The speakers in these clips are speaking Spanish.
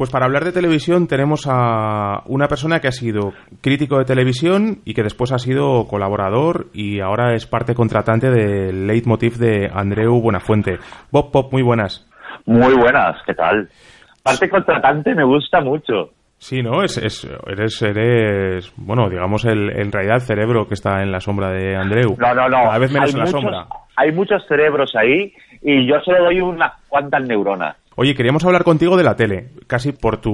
Pues para hablar de televisión tenemos a una persona que ha sido crítico de televisión y que después ha sido colaborador y ahora es parte contratante del leitmotiv de Andreu Buenafuente. Bob Pop, muy buenas. Muy buenas, ¿qué tal? Parte contratante me gusta mucho. Sí, ¿no? Es, eres, eres, bueno, digamos, el, en realidad el cerebro que está en la sombra de Andreu. No, no, no. Cada vez menos en la sombra. Hay muchos cerebros ahí y yo solo doy unas cuantas neuronas. Oye, queríamos hablar contigo de la tele, casi por tu,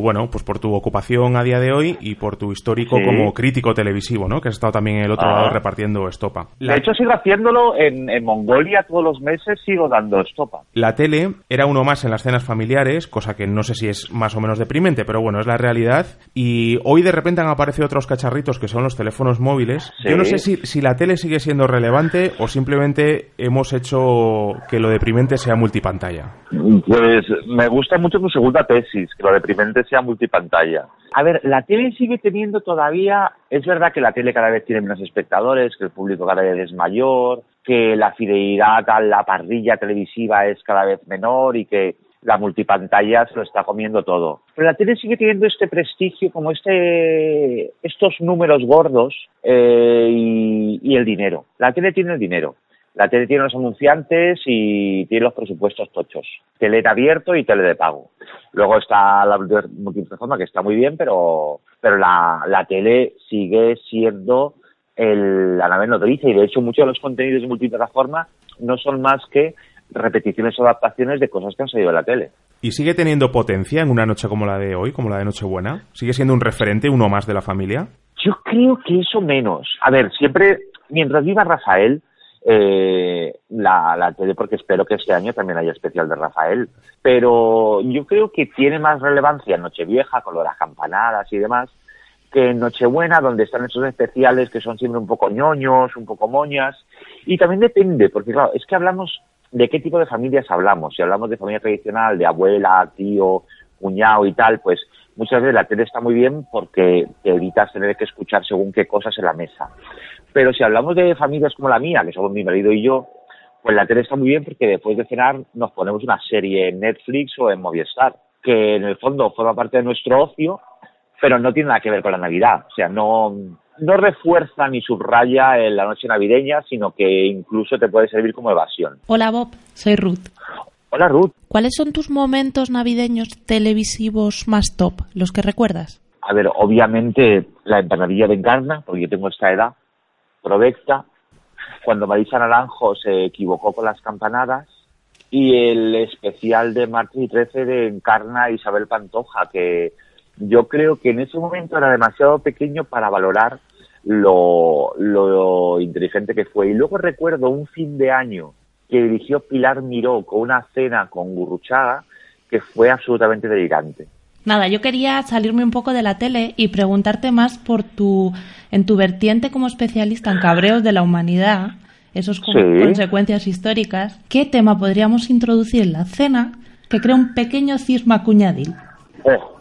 bueno, pues por tu ocupación a día de hoy y por tu histórico como crítico televisivo, ¿no? Que has estado también en el otro Ah. lado repartiendo estopa. De hecho, sigo haciéndolo en, en Mongolia todos los meses, sigo dando estopa. La tele era uno más en las cenas familiares, cosa que no sé si es más o menos deprimente, pero bueno, es la realidad. Y hoy de repente han aparecido otros cacharritos que son los teléfonos móviles. Sí. Yo no sé si, si la tele sigue siendo relevante o simplemente hemos hecho que lo deprimente sea multipantalla. Pues me gusta mucho tu segunda tesis, que lo deprimente sea multipantalla. A ver, la tele sigue teniendo todavía, es verdad que la tele cada vez tiene menos espectadores, que el público cada vez es mayor, que la fidelidad a la parrilla televisiva es cada vez menor y que la multipantalla se lo está comiendo todo. Pero la tele sigue teniendo este prestigio, como este, estos números gordos eh, y, y el dinero. La tele tiene el dinero. La tele tiene los anunciantes y tiene los presupuestos tochos. Tele en abierto y tele de pago. Luego está la multiplataforma que está muy bien, pero, pero la, la tele sigue siendo el, la nave nodriza y de hecho muchos de los contenidos de multiplataforma no son más que repeticiones o adaptaciones de cosas que han salido de la tele. ¿Y sigue teniendo potencia en una noche como la de hoy, como la de Nochebuena? ¿Sigue siendo un referente, uno más de la familia? Yo creo que eso menos. A ver, siempre, mientras viva Rafael, eh, la, la tele, porque espero que este año también haya especial de Rafael, pero yo creo que tiene más relevancia Nochevieja, con lo de las campanadas y demás, que en Nochebuena, donde están esos especiales que son siempre un poco ñoños, un poco moñas, y también depende, porque claro, es que hablamos de qué tipo de familias hablamos. Si hablamos de familia tradicional, de abuela, tío, cuñado y tal, pues muchas veces la tele está muy bien porque te evitas tener que escuchar según qué cosas en la mesa. Pero si hablamos de familias como la mía, que somos mi marido y yo, pues la tele está muy bien porque después de cenar nos ponemos una serie en Netflix o en Movistar, que en el fondo forma parte de nuestro ocio, pero no tiene nada que ver con la Navidad. O sea, no, no refuerza ni subraya en la noche navideña, sino que incluso te puede servir como evasión. Hola Bob, soy Ruth. Hola Ruth. ¿Cuáles son tus momentos navideños televisivos más top, los que recuerdas? A ver, obviamente la empanadilla de encarna, porque yo tengo esta edad, provecta, cuando Marisa Naranjo se equivocó con las campanadas, y el especial de martes y 13 de Encarna Isabel Pantoja, que yo creo que en ese momento era demasiado pequeño para valorar lo, lo inteligente que fue. Y luego recuerdo un fin de año que dirigió Pilar Miró con una cena con Gurruchaga que fue absolutamente delirante. Nada, yo quería salirme un poco de la tele y preguntarte más por tu, en tu vertiente como especialista en cabreos de la humanidad, con Sí. consecuencias históricas. ¿Qué tema podríamos introducir en la cena que crea un pequeño cisma cuñadil? Oh,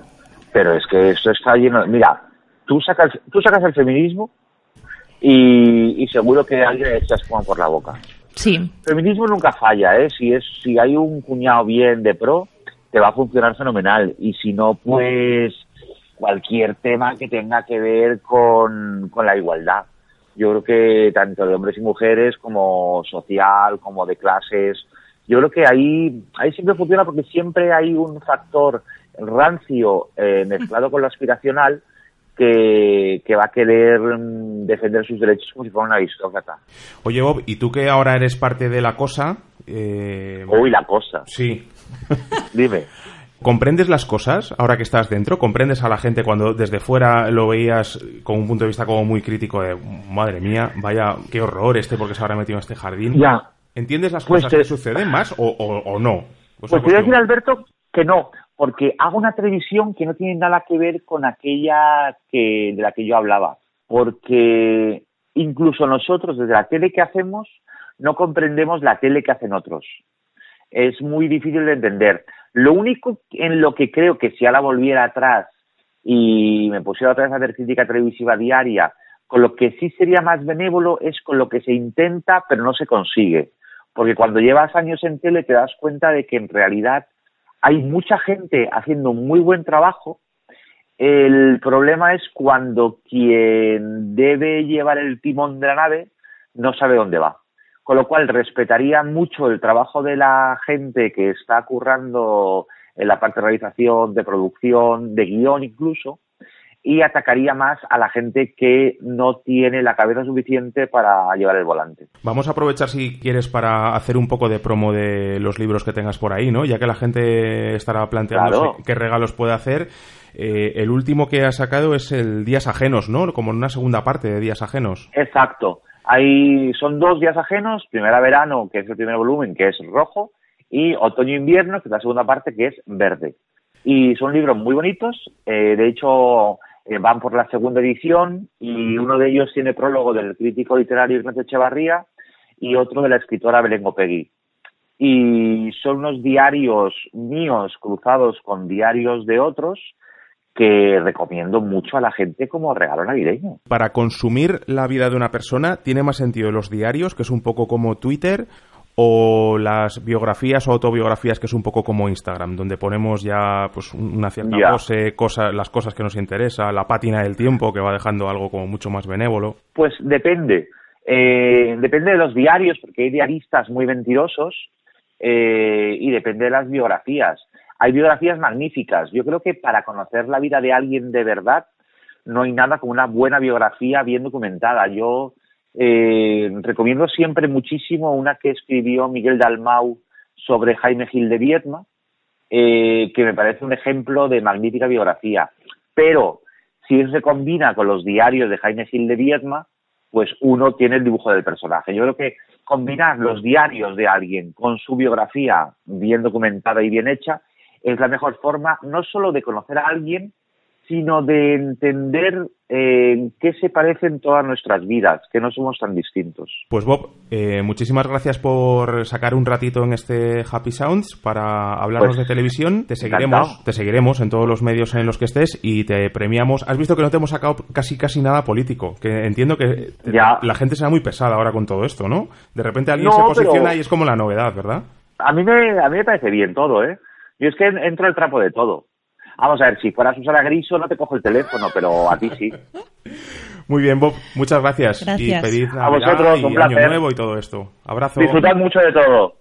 pero es que esto está lleno. Mira, tú sacas, tú sacas el feminismo y, y seguro que alguien le echas como por la boca. Sí, feminismo nunca falla, ¿eh? Si es, si hay un cuñado bien de pro, te va a funcionar fenomenal. Y si no, pues cualquier tema que tenga que ver con, con la igualdad. Yo creo que tanto de hombres y mujeres como social, como de clases, yo creo que ahí, ahí siempre funciona porque siempre hay un factor rancio eh, mezclado con lo aspiracional que, que va a querer mm, defender sus derechos como si fuera una aristócrata. Oye, Bob, ¿y tú que ahora eres parte de la cosa? Eh... Uy, la cosa. Sí. Dime. ¿Comprendes las cosas ahora que estás dentro? ¿Comprendes a la gente cuando desde fuera lo veías con un punto de vista como muy crítico de, madre mía, vaya, qué horror este porque se habrá metido en este jardín? Ya. ¿Entiendes las Pues cosas te- que suceden más o, o- o no? Pues te voy a decir, Alberto, que no, porque hago una televisión que no tiene nada que ver con aquella que, de la que yo hablaba, porque incluso nosotros desde la tele que hacemos no comprendemos la tele que hacen otros. Es muy difícil de entender. Lo único en lo que creo que si ahora volviera atrás y me pusiera otra vez a hacer crítica televisiva diaria, con lo que sí sería más benévolo es con lo que se intenta pero no se consigue. Porque cuando llevas años en tele te das cuenta de que en realidad hay mucha gente haciendo muy buen trabajo. El problema es cuando quien debe llevar el timón de la nave no sabe dónde va. Con lo cual respetaría mucho el trabajo de la gente que está currando en la parte de realización, de producción, de guion incluso, y atacaría más a la gente que no tiene la cabeza suficiente para llevar el volante. Vamos a aprovechar si quieres para hacer un poco de promo de los libros que tengas por ahí, ¿no? Ya que la gente estará planteando qué regalos puede hacer. Eh, el último que ha sacado es el Días Ajenos, ¿no? Como en una segunda parte de Días Ajenos. Exacto. Hay, son dos días ajenos, primera verano, que es el primer volumen, que es rojo, y otoño-invierno, que es la segunda parte, que es verde. Y son libros muy bonitos, eh, de hecho van por la segunda edición y uno de ellos tiene prólogo del crítico literario Ignacio Echevarría y otro de la escritora Belén Gopegui. Y son unos diarios míos cruzados con diarios de otros que recomiendo mucho a la gente como regalo navideño. Para consumir la vida de una persona, ¿tiene más sentido los diarios, que es un poco como Twitter, o las biografías o autobiografías que es un poco como Instagram, donde ponemos ya pues una cierta pose, las cosas que nos interesa, la pátina del tiempo que va dejando algo como mucho más benévolo. Pues depende, eh, depende de los diarios, porque hay diaristas muy mentirosos eh, y depende de las biografías. Hay biografías magníficas. Yo creo que para conocer la vida de alguien de verdad no hay nada como una buena biografía bien documentada. Yo eh, recomiendo siempre muchísimo una que escribió Miguel Dalmau sobre Jaime Gil de Viedma, eh, que me parece un ejemplo de magnífica biografía. Pero si se combina con los diarios de Jaime Gil de Viedma, pues uno tiene el dibujo del personaje. Yo creo que combinar los diarios de alguien con su biografía bien documentada y bien hecha es la mejor forma no solo de conocer a alguien, sino de entender eh, en qué se parecen todas nuestras vidas, que no somos tan distintos. Pues Bob, eh, muchísimas gracias por sacar un ratito en este Happy Sounds para hablarnos pues, de televisión. Te seguiremos, te seguiremos en todos los medios en los que estés y te premiamos. Has visto que no te hemos sacado casi casi nada político, que entiendo que la gente será muy pesada ahora con todo esto, ¿no? De repente alguien se posiciona y es como la novedad, ¿verdad? A mí me, a mí me parece bien todo, ¿eh? Yo es que entro el trapo de todo. Vamos a ver, si fueras Susana Griso no te cojo el teléfono, pero a ti sí. Muy bien, Bob. Muchas gracias. Y feliz a vosotros, y un placer. Año Nuevo y todo esto. Abrazo. Disfrutad mucho de todo.